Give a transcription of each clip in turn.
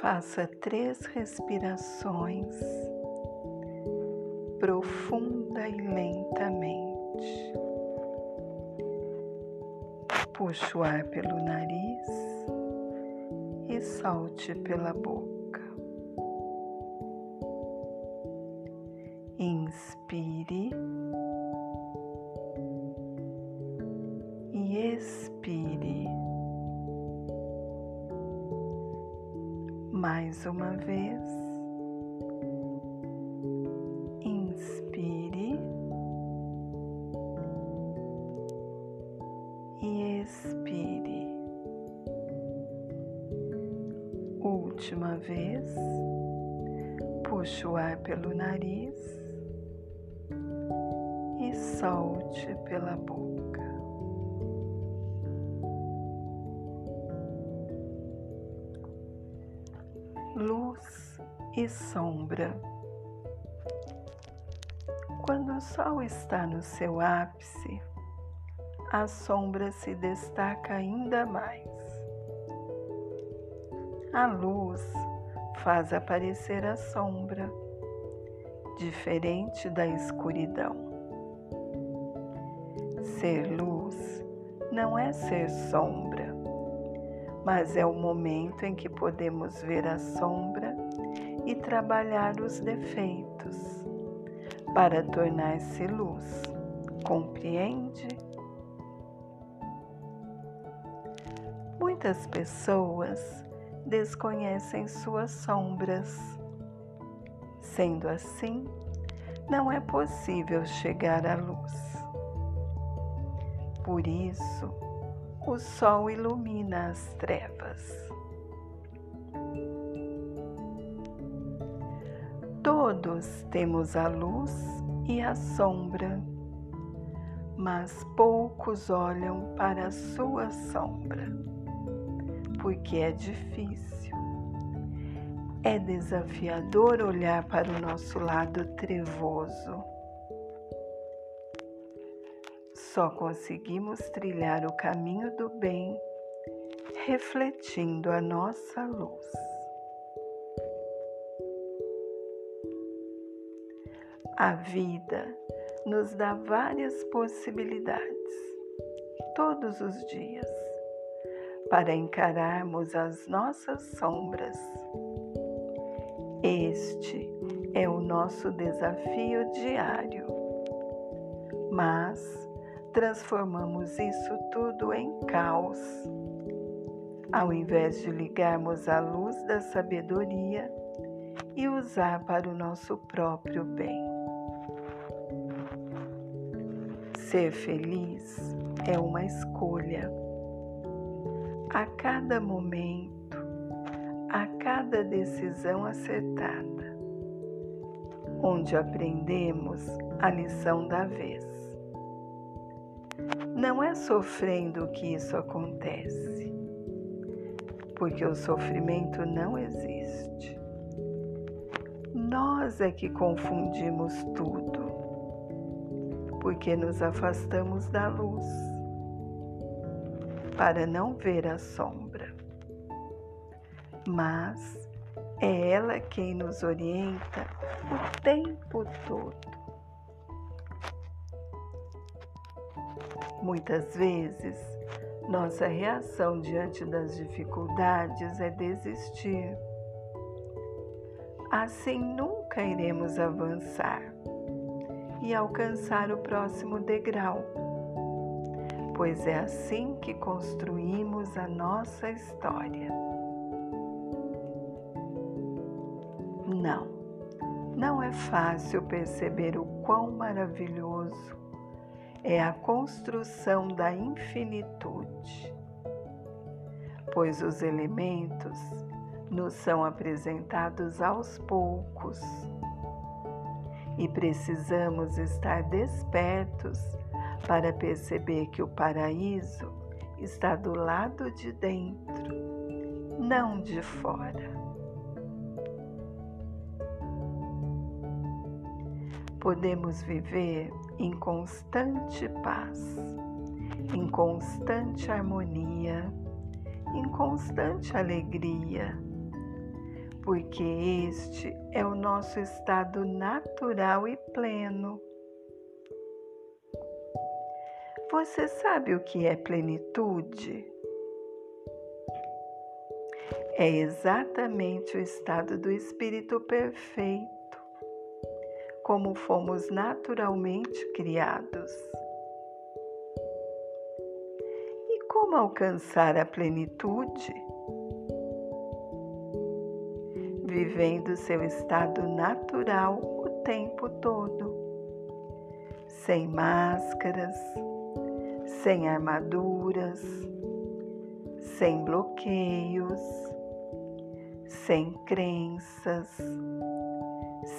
Faça três respirações profunda e lentamente. Puxe o ar pelo nariz e solte pela boca. E expire. Mais uma vez. Inspire e expire. Última vez. Puxe o ar pelo nariz e solte pela boca. E sombra. Quando o sol está no seu ápice, a sombra se destaca ainda mais. A luz faz aparecer a sombra, diferente da escuridão. Ser luz não é ser sombra mas é o momento em que podemos ver a sombra e trabalhar os defeitos para tornar-se luz. Compreende? Muitas pessoas desconhecem suas sombras. Sendo assim, não é possível chegar à luz. Por isso, o sol ilumina as trevas. Todos temos a luz e a sombra, mas poucos olham para a sua sombra, porque é difícil. É desafiador olhar para o nosso lado trevoso só conseguimos trilhar o caminho do bem refletindo a nossa luz. A vida nos dá várias possibilidades, todos os dias, para encararmos as nossas sombras. Este é o nosso desafio diário. Mas transformamos isso tudo em caos. Ao invés de ligarmos a luz da sabedoria e usar para o nosso próprio bem. Ser feliz é uma escolha. A cada momento, a cada decisão acertada, onde aprendemos a lição da vez. Não é sofrendo que isso acontece, porque o sofrimento não existe. Nós é que confundimos tudo, porque nos afastamos da luz para não ver a sombra. Mas é ela quem nos orienta o tempo todo. Muitas vezes, nossa reação diante das dificuldades é desistir. Assim nunca iremos avançar e alcançar o próximo degrau, pois é assim que construímos a nossa história. Não, não é fácil perceber o quão maravilhoso é a construção da infinitude, pois os elementos nos são apresentados aos poucos e precisamos estar despertos para perceber que o paraíso está do lado de dentro, não de fora. Podemos viver em constante paz em constante harmonia, em constante alegria, porque este é o nosso estado natural e pleno. Você sabe o que é plenitude? É exatamente o estado do espírito perfeito, como fomos naturalmente criados. E como alcançar a plenitude? Vivendo seu estado natural o tempo todo, sem máscaras, sem armaduras, sem bloqueios, sem crenças,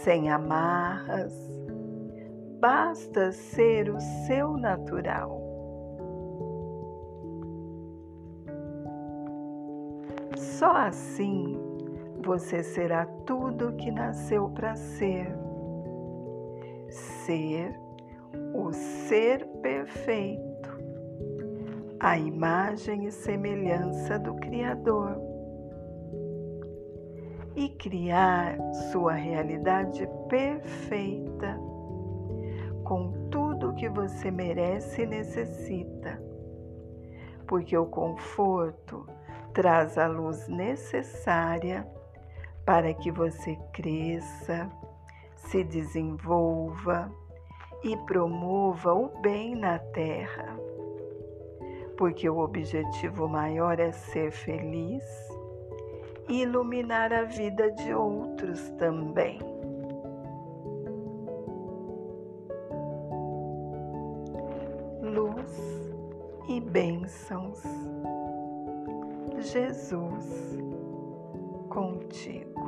sem amarras. Basta ser o seu natural. Só assim você será tudo o que nasceu para ser. Ser o ser perfeito a imagem e semelhança do Criador e criar sua realidade perfeita com tudo que você merece e necessita, porque o conforto traz a luz necessária para que você cresça, se desenvolva e promova o bem na Terra porque o objetivo maior é ser feliz e iluminar a vida de outros também. Luz e bênçãos. Jesus contigo.